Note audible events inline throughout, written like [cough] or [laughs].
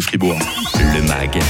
Fribourg. Le MAG,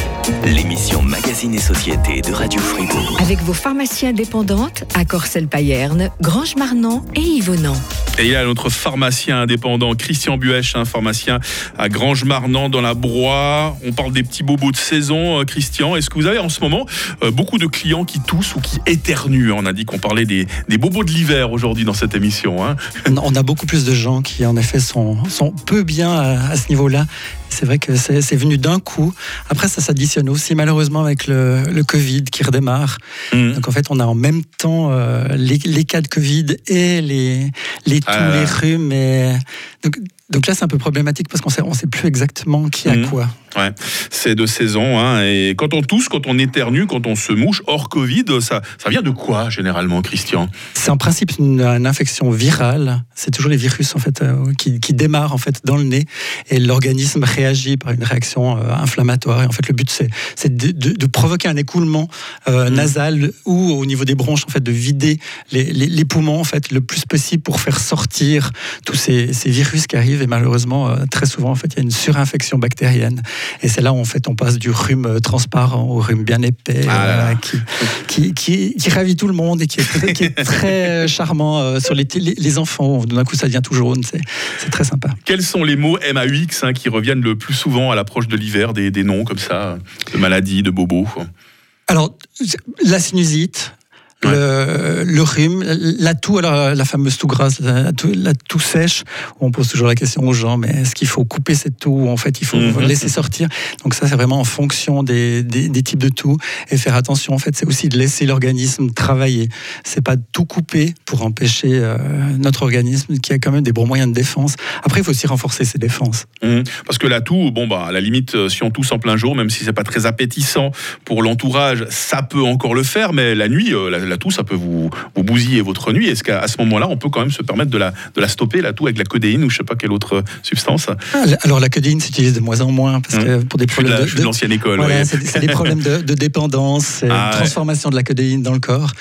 l'émission Magazine et Société de Radio Fribourg. Avec vos pharmacies indépendantes à Corcelles-Payerne, Grange-Marnon et Yvonand. Et il y a notre pharmacien indépendant, Christian Buech, un pharmacien à Grange-Marnan dans la Broye. On parle des petits bobos de saison, euh, Christian. Est-ce que vous avez en ce moment euh, beaucoup de clients qui toussent ou qui éternuent On a dit qu'on parlait des, des bobos de l'hiver aujourd'hui dans cette émission. Hein. On a beaucoup plus de gens qui en effet sont, sont peu bien à, à ce niveau-là. C'est vrai que c'est venu d'un coup. Après, ça s'additionne aussi malheureusement avec le, le, Covid qui redémarre. Mmh. Donc en fait, on a en même temps euh, les, les, cas de Covid et les, les tous Ah. les rhumes. Et... Donc, donc là, c'est un peu problématique parce qu'on sait, on sait plus exactement qui a Mmh. quoi. Ouais, c'est de saison. Hein, et quand on tousse, quand on éternue, quand on se mouche hors Covid, ça, ça vient de quoi généralement, Christian? C'est en principe une, une infection virale. C'est toujours les virus en fait euh, qui, qui démarrent en fait dans le nez et l'organisme réagit par une réaction euh, inflammatoire. Et en fait, le but c'est de, de- de provoquer un écoulement euh, Mhm. nasal ou au niveau des bronches en fait de vider les, les- les poumons en fait le plus possible pour faire sortir tous ces, ces virus qui arrivent. Et malheureusement, euh, très souvent en fait, il y a une surinfection bactérienne. Et c'est là où en fait on passe du rhume euh, transparent au rhume bien épais Ah là là. euh, qui, qui, qui, qui ravit tout le monde et qui est très, qui est très charmant sur les, les, les enfants. D'un coup, ça devient tout jaune. C'est très sympa. Quels sont les mots MAUX hein, qui reviennent le plus souvent à l'approche de l'hiver, des, des noms comme ça, de maladies, de bobos Alors, la sinusite. Ouais. Le, le rhume, la toux, alors la fameuse toux grasse, la toux, la toux sèche, où on pose toujours la question aux gens, mais est-ce qu'il faut couper cette toux ou en fait il faut Mhm. laisser sortir? Donc ça c'est vraiment en fonction des, des, des types de toux et faire attention en fait c'est aussi de laisser l'organisme travailler. C'est pas tout couper pour empêcher euh, notre organisme qui a quand même des bons moyens de défense. Après il faut aussi renforcer ses défenses. Hum, Parce que la toux, bon bah à la limite, euh, si on tousse en plein jour, même si c'est pas très appétissant pour l'entourage, ça peut encore le faire. Mais la nuit, euh, la, la toux, ça peut vous, vous bousiller votre nuit. Est-ce qu'à ce moment-là, on peut quand même se permettre de la, de la stopper, la toux, avec la codéine ou je sais pas quelle autre substance? Alors la codéine s'utilise de moins en moins parce que pour des Je problèmes de- je suis de de, l'ancienne école. Voilà, ouais. c'est des problèmes de, dépendance, c'est [laughs] Ah ouais. transformation de la codéine dans le corps.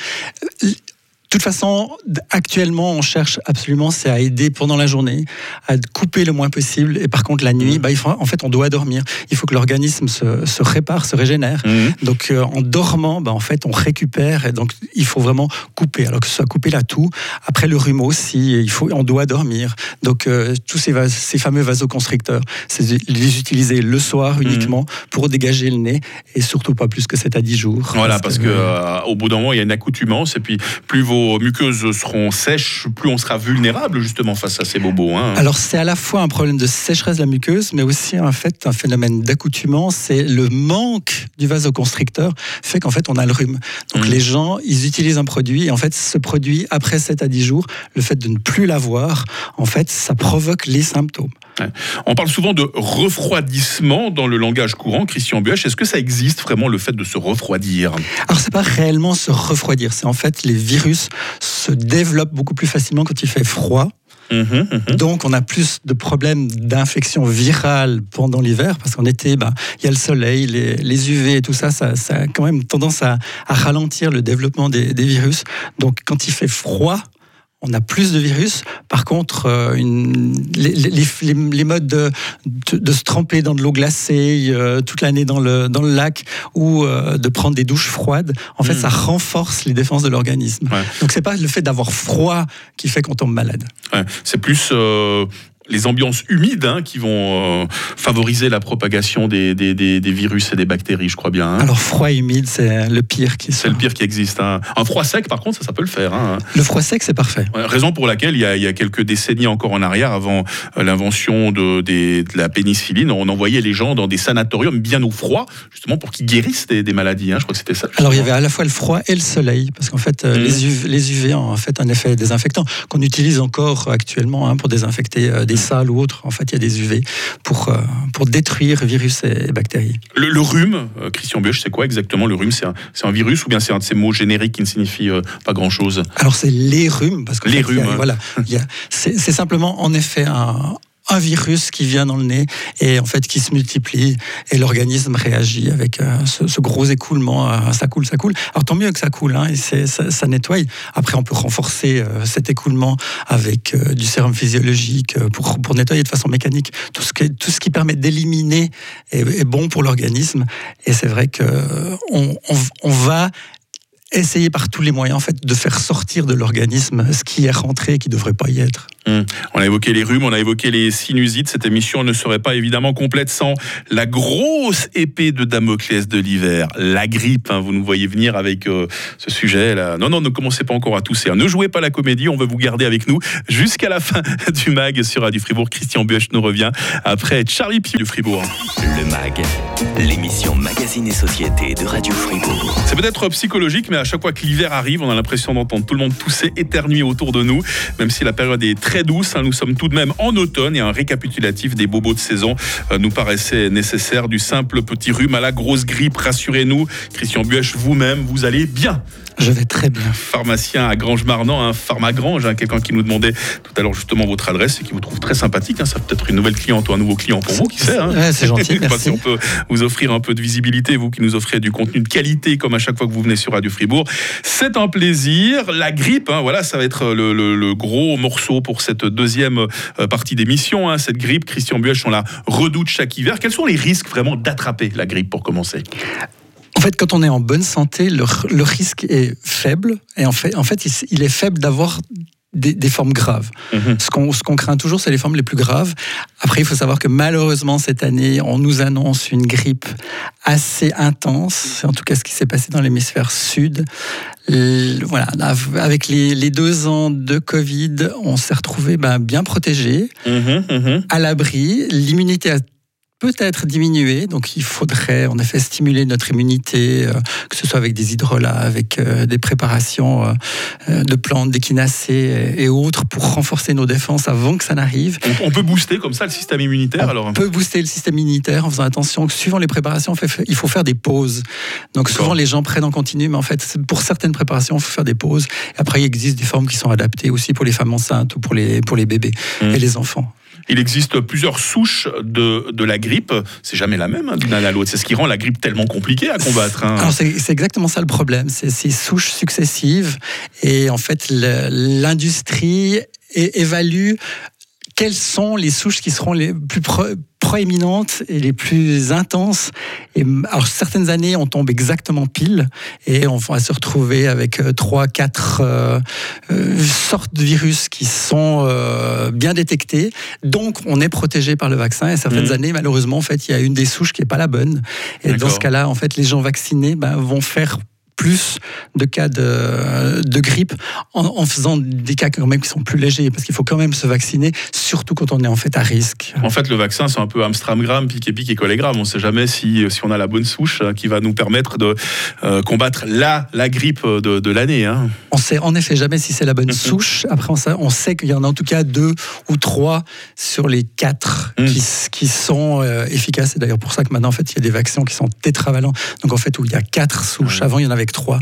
De toute façon, actuellement, on cherche absolument, c'est à aider pendant la journée, à couper le moins possible. Et par contre, la Mmh. nuit, bah, il faut, en fait, on doit dormir. Il faut que l'organisme se, se répare, se régénère. Hum. Donc, euh, en dormant, bah, en fait, on récupère. Et donc, il faut vraiment couper. Alors que ce soit couper la toux. Après, le rhume aussi, il faut, on doit dormir. Donc, euh, tous ces, vas- ces fameux vasoconstricteurs, c'est de les utiliser le soir uniquement pour dégager le nez et surtout pas plus que 7 à 10 jours. Voilà, parce que euh, au bout d'un moment, il y a une accoutumance, et puis plus vos muqueuses seront sèches, plus on sera vulnérable justement face à ces bobos. Hein. Alors c'est à la fois un problème de sécheresse de la muqueuse, mais aussi en fait un phénomène d'accoutumance. C'est le manque du vasoconstricteur fait qu'en fait on a le rhume. Donc Mhm. les gens, ils utilisent un produit et en fait ce produit après 7 à 10 jours, le fait de ne plus l'avoir, en fait ça provoque les symptômes. On parle souvent de refroidissement dans le langage courant. Christian Buech, est-ce que ça existe vraiment le fait de se refroidir? Alors c'est pas réellement se refroidir, c'est en fait les virus se développent beaucoup plus facilement quand il fait froid. Mhm, mhm. Donc, on a plus de problèmes d'infection virale pendant l'hiver, parce qu'en été, bah, il y a le soleil, les, les UV et tout ça, ça, ça a quand même tendance à, à ralentir le développement des, des virus. Donc, quand il fait froid, on a plus de virus. Par contre, euh, une- les, les- les- les modes de, de- de se tremper dans de l'eau glacée euh, toute l'année dans le, dans le lac ou euh, de prendre des douches froides, en fait, Mm. ça renforce les défenses de l'organisme. Ouais. Donc, c'est pas le fait d'avoir froid qui fait qu'on tombe malade. Ouais, C'est plus les ambiances humides hein, qui vont euh, favoriser la propagation des, des- des- des virus et des bactéries, je crois bien. hein. Alors froid et humide, c'est le pire qui C'est le pire qui existe. hein. Un froid sec, par contre, ça, ça peut le faire. hein. Le froid sec, c'est parfait. Ouais, Raison pour laquelle, il y, a, il y a quelques décennies encore en arrière, avant euh, l'invention de, la pénicilline, on envoyait les gens dans des sanatoriums bien au froid, justement pour qu'ils guérissent des, maladies. Je crois que c'était ça. Alors il y avait à la fois le froid et le soleil, parce qu'en fait euh, Mhm. les, UV, les UV ont en fait un effet désinfectant qu'on utilise encore actuellement pour désinfecter des. Salles ou autres. En fait, il y a des UV pour euh, pour détruire virus et bactéries. Le, le rhume, euh, Christian Buech, c'est quoi exactement le rhume? C'est un, un virus ou bien c'est un de ces mots génériques qui ne signifie euh, pas grand-chose? Alors c'est les rhumes, parce que Les rhumes, hein. voilà, c'est simplement en effet un un virus qui vient dans le nez et en fait qui se multiplie et l'organisme réagit avec euh, ce, gros écoulement. Euh, ça coule, ça coule. Alors tant mieux que ça coule, hein, et ça, nettoie. Après, on peut renforcer euh, cet écoulement avec du sérum physiologique pour, nettoyer de façon mécanique. Tout ce qui, permet d'éliminer est, bon pour l'organisme. Et c'est vrai que on, on va essayer par tous les moyens en fait de faire sortir de l'organisme ce qui est rentré et qui ne devrait pas y être. Hum. On a évoqué les rhumes, on a évoqué les sinusites. Cette émission ne serait pas évidemment complète sans la grosse épée de Damoclès de l'hiver, la grippe. Hein. vous nous voyez venir avec euh, ce sujet là. Non, non, ne commencez pas encore à tousser. Hein. Ne jouez pas la comédie, on veut vous garder avec nous jusqu'à la fin [laughs] du mag sur Radio Fribourg. Christian Buech nous revient après Charlie Piu du Fribourg. Le mag, l'émission magazine et société de Radio Fribourg. C'est peut-être psychologique, mais à chaque fois que l'hiver arrive, on a l'impression d'entendre tout le monde tousser, éternuer autour de nous, même si la période est très douce. Hein, nous sommes tout de même en automne et un récapitulatif des bobos de saison euh, nous paraissait nécessaire. Du simple petit rhume à la grosse grippe, rassurez-nous. Christian Buech, vous-même, vous allez bien. Je vais très bien. Pharmacien à Grange-Marnant, un pharmagrange, hein, quelqu'un qui nous demandait tout à l'heure justement votre adresse et qui vous trouve très sympathique. Hein. ça peut être une nouvelle cliente ou un nouveau client pour vous, qui sait. Hein. c'est gentil. [laughs] Merci. si on peut vous offrir un peu de visibilité, vous qui nous offrez du contenu de qualité comme à chaque fois que vous venez sur Radio Fribourg. C'est un plaisir. La grippe, voilà, ça va être le, gros morceau pour cette deuxième euh, partie d'émission. Cette grippe, Christian Buech, on la redoute chaque hiver. Quels sont les risques vraiment d'attraper la grippe pour commencer? En fait, quand on est en bonne santé, le, risque est faible. Et en fait, en fait il, est faible d'avoir des, formes graves. Mhm. Ce qu'on craint toujours, c'est les formes les plus graves. Après, il faut savoir que malheureusement, cette année, on nous annonce une grippe assez intense. C'est en tout cas ce qui s'est passé dans l'hémisphère sud. voilà, avec les, deux ans de Covid, on s'est retrouvé ben, bien protégé, mhm, mhm. à l'abri. L'immunité a peut-être diminuer. Donc il faudrait en effet stimuler notre immunité, euh, que ce soit avec des hydrolats, avec euh, des préparations euh, de plantes, d'équinacées et, autres pour renforcer nos défenses avant que ça n'arrive. On, peut booster comme ça le système immunitaire on alors peut booster le système immunitaire en faisant attention que suivant les préparations, il faut faire des pauses. Donc souvent les gens prennent en continu, mais en fait pour certaines préparations, il faut faire des pauses. Et après il existe des formes qui sont adaptées aussi pour les femmes enceintes ou pour les, pour les bébés mmh. et les enfants. Il existe plusieurs souches de, de la grippe. C'est jamais la même hein, d'une à l'autre. C'est ce qui rend la grippe tellement compliquée à combattre. Hein. C'est exactement ça le problème. C'est ces souches successives. Et en fait, l'industrie évalue quelles sont les souches qui seront les plus proéminentes et les plus intenses. Et alors certaines années, on tombe exactement pile et on va se retrouver avec euh, trois, quatre euh, euh, sortes de virus qui sont bien détectés. Donc, on est protégé par le vaccin. Et certaines mmh. années, malheureusement, en fait, il y a une des souches qui est pas la bonne. Et dans ce cas-là, en fait, les gens vaccinés ben, vont faire plus de cas de, de grippe en, faisant des cas quand même qui sont plus légers parce qu'il faut quand même se vacciner, surtout quand on est en fait à risque. En fait, le vaccin, c'est un peu Amstramgram, piqué pique et collégramme. On ne sait jamais si, si on a la bonne souche euh, qui va nous permettre de euh, combattre la, la grippe de, de l'année. Hein. On sait en effet jamais si c'est la bonne [laughs] souche. Après, on sait, on sait qu'il y en a en tout cas deux ou trois sur les quatre mmh. qui, qui, sont euh, efficaces. C'est d'ailleurs pour ça que maintenant, en fait, il y a des vaccins qui sont tétravalents. Donc, en fait, où il y a quatre souches. Avant, il y en avait trois.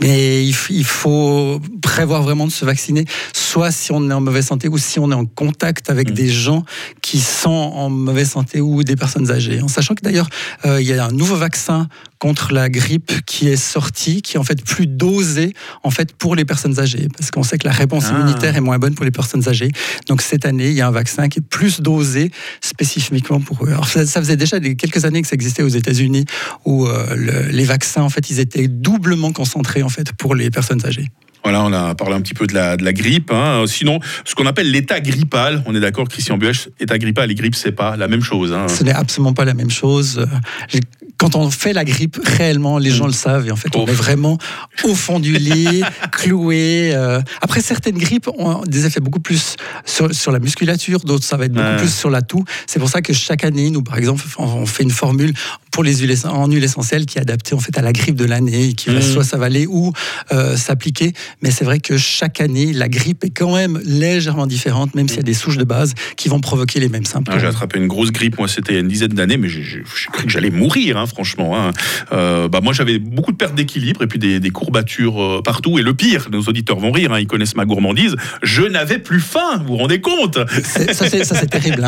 Mais il faut prévoir vraiment de se vacciner, soit si on est en mauvaise santé ou si on est en contact avec mmh. des gens qui sont en mauvaise santé ou des personnes âgées. En sachant que d'ailleurs, euh, il y a un nouveau vaccin contre la grippe qui est sorti, qui est en fait plus dosé en fait pour les personnes âgées, parce qu'on sait que la réponse ah. immunitaire est moins bonne pour les personnes âgées. Donc cette année, il y a un vaccin qui est plus dosé spécifiquement pour eux. Alors, ça, faisait déjà quelques années que ça existait aux États-Unis, où euh, les vaccins en fait ils étaient doublement concentrés en fait pour les personnes âgées. Voilà, on a parlé un petit peu de la, de la grippe. Hein. Sinon, ce qu'on appelle l'état grippal, on est d'accord, Christian Buech, état grippal et grippe, c'est pas la même chose. Hein. Ce n'est absolument pas la même chose. Quand on fait la grippe, réellement, les gens le savent. Et en fait, on est vraiment au fond du lit, [laughs] cloué. Euh. Après, certaines grippes ont des effets beaucoup plus sur, sur la musculature, d'autres, ça va être beaucoup plus sur la toux. C'est pour ça que chaque année, nous, par exemple, on fait une formule pour les huiles, en huile essentielle qui est adapté en fait à la grippe de l'année, qui va Mhm. soit s'avaler ou euh, s'appliquer. Mais c'est vrai que chaque année, la grippe est quand même légèrement différente, même s'il y a des souches de base qui vont provoquer les mêmes Ah, symptômes. J'ai attrapé une grosse grippe, moi c'était une dizaine d'années, mais j'ai cru que j'allais mourir, hein, franchement. hein. Euh, bah, moi j'avais beaucoup de pertes d'équilibre et puis des, des courbatures euh, partout. Et le pire, nos auditeurs vont rire, hein, ils connaissent ma gourmandise, je n'avais plus faim, vous vous rendez compte? Ça, c'est, terrible.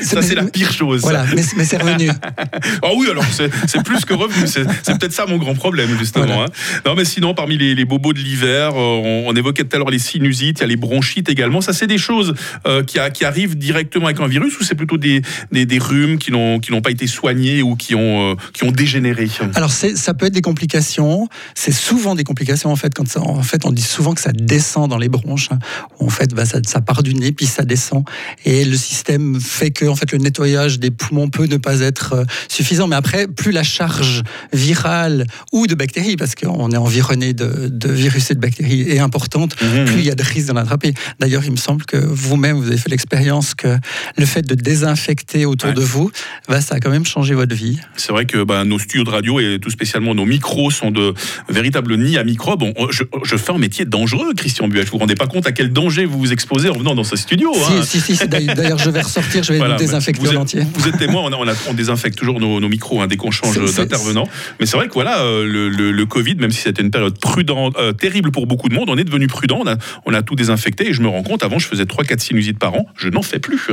Ça c'est la pire chose. Voilà, mais, mais c'est revenu. [laughs] Ah oui, alors c'est plus que revenu. C'est peut-être ça mon grand problème, justement. Voilà. hein. Non, mais sinon, parmi les, les bobos de l'hiver, euh, on, on évoquait tout à l'heure les sinusites, il y a les bronchites également. Ça, c'est des choses euh, qui, a- qui arrivent directement avec un virus ou c'est plutôt des, des, des rhumes qui n'ont pas été soignés ou qui ont, euh, qui ont dégénéré? Alors ça peut être des complications. C'est souvent des complications en fait quand ça, en fait on dit souvent que ça descend dans les bronches. hein, où en fait bah, ça, ça part du nez puis ça descend et le système fait que en fait le nettoyage des poumons peut ne pas être suffisant. Mais après plus la charge virale ou de bactéries parce qu'on est environné de, de virus et de bactéries est importante, Mhm. plus il y a de risques d'en attraper. D'ailleurs il me semble que vous-même vous avez fait l'expérience que le fait de désinfecter autour Ouais. de vous, bah, ça a quand même changé votre vie. C'est vrai que bah, nos studios de radio et tout spécialement nos micros sont de véritables nids à microbes. On- je, je fais un métier dangereux, Christian Buech. Vous vous rendez pas compte à quel danger vous vous exposez en venant dans ce studio hein. Si, si, si, si, d'ailleurs je vais ressortir, je vais [laughs] Voilà, le désinfecter vous en entier. Vous êtes témoin, on, a- on, a- on désinfecte toujours nos, nos micros hein, dès qu'on change d'intervenant. Mais c'est vrai que voilà, euh, le, le- le Covid, même si c'était une période prudente, euh, terrible pour beaucoup de monde, on est devenu prudent, on a, on a tout désinfecté et je me rends compte, avant je faisais 3-4 sinusites par an, je n'en fais plus.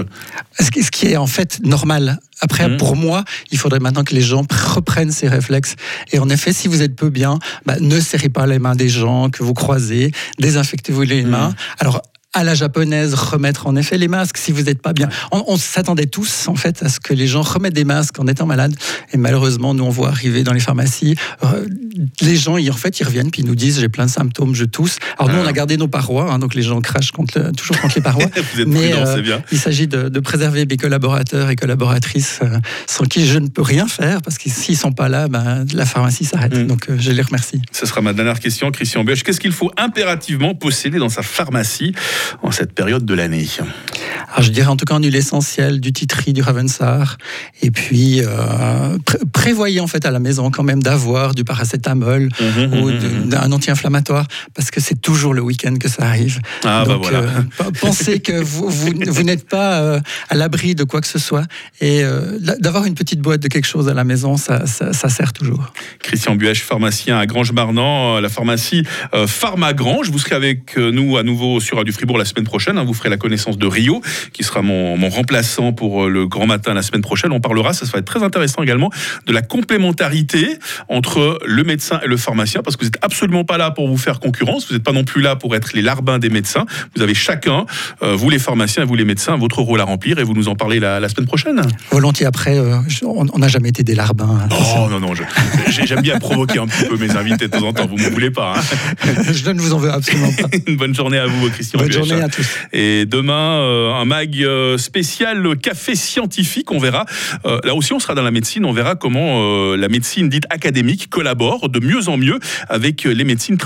Ce qui, ce qui est en fait normal. Après, Mhm. pour moi, il faudrait maintenant que les gens reprennent ces réflexes. Et en effet, si vous êtes peu bien, bah, ne serrez pas les mains des gens que vous croisez, désinfectez-vous les Mhm. mains. Alors, à la japonaise, remettre en effet les masques si vous n'êtes pas bien. On, on s'attendait tous, en fait, à ce que les gens remettent des masques en étant malades. Et malheureusement, nous, on voit arriver dans les pharmacies, euh, les gens, ils, en fait, ils reviennent puis ils nous disent j'ai plein de symptômes, je tousse. Alors, nous, on a gardé nos parois, hein, donc les gens crachent contre le- toujours contre les parois. [laughs] vous êtes Mais, prudent, euh, c'est bien. Il s'agit de, de préserver mes collaborateurs et collaboratrices euh, sans qui je ne peux rien faire parce que s'ils sont pas là, ben, la pharmacie s'arrête. Mm. Donc je les remercie. Ce sera ma dernière question, Christian Buech. Qu'est-ce qu'il faut impérativement posséder dans sa pharmacie? En cette période de l'année Alors je dirais en tout cas en huile essentielle, du titri, du ravensar, et puis euh, pré- prévoyez en fait à la maison quand même d'avoir du paracétamol Mhm, ou mhm, de- mhm. d'un anti-inflammatoire parce que c'est toujours le week-end que ça arrive. Ah bah Donc, voilà. euh, pensez que vous, vous, vous n'êtes pas euh, à l'abri de quoi que ce soit et d'avoir une petite boîte de quelque chose à la maison, ça, ça, ça sert toujours. Christian Buech, pharmacien à Grange-Marnant, euh, la pharmacie Pharmagrange. Vous serez avec nous à nouveau sur Radio Fribourg la semaine prochaine. hein. Vous ferez la connaissance de Rio, qui sera mon, mon remplaçant pour euh, le grand matin la semaine prochaine. On parlera, ça va être très intéressant également, de la complémentarité entre le médecin et le pharmacien, parce que vous n'êtes absolument pas là pour vous faire concurrence. Vous n'êtes pas non plus là pour être les larbins des médecins. Vous avez chacun, euh, vous les pharmaciens et vous les médecins, votre rôle à remplir et vous nous en parlez la, la semaine prochaine. Volontiers après, euh, on n'a jamais été des larbins. hein. Oh non, non, j'aime bien provoquer un petit peu mes invités de temps en temps. Vous ne m'en voulez pas. hein. [laughs] je ne vous en veux absolument pas. [laughs] Une bonne journée à vous, Christian. Bonne. Journée à tous. Et demain, euh, un mag euh, spécial café scientifique. On verra. euh, là aussi, on sera dans la médecine. On verra comment la médecine dite académique collabore de mieux en mieux avec les médecines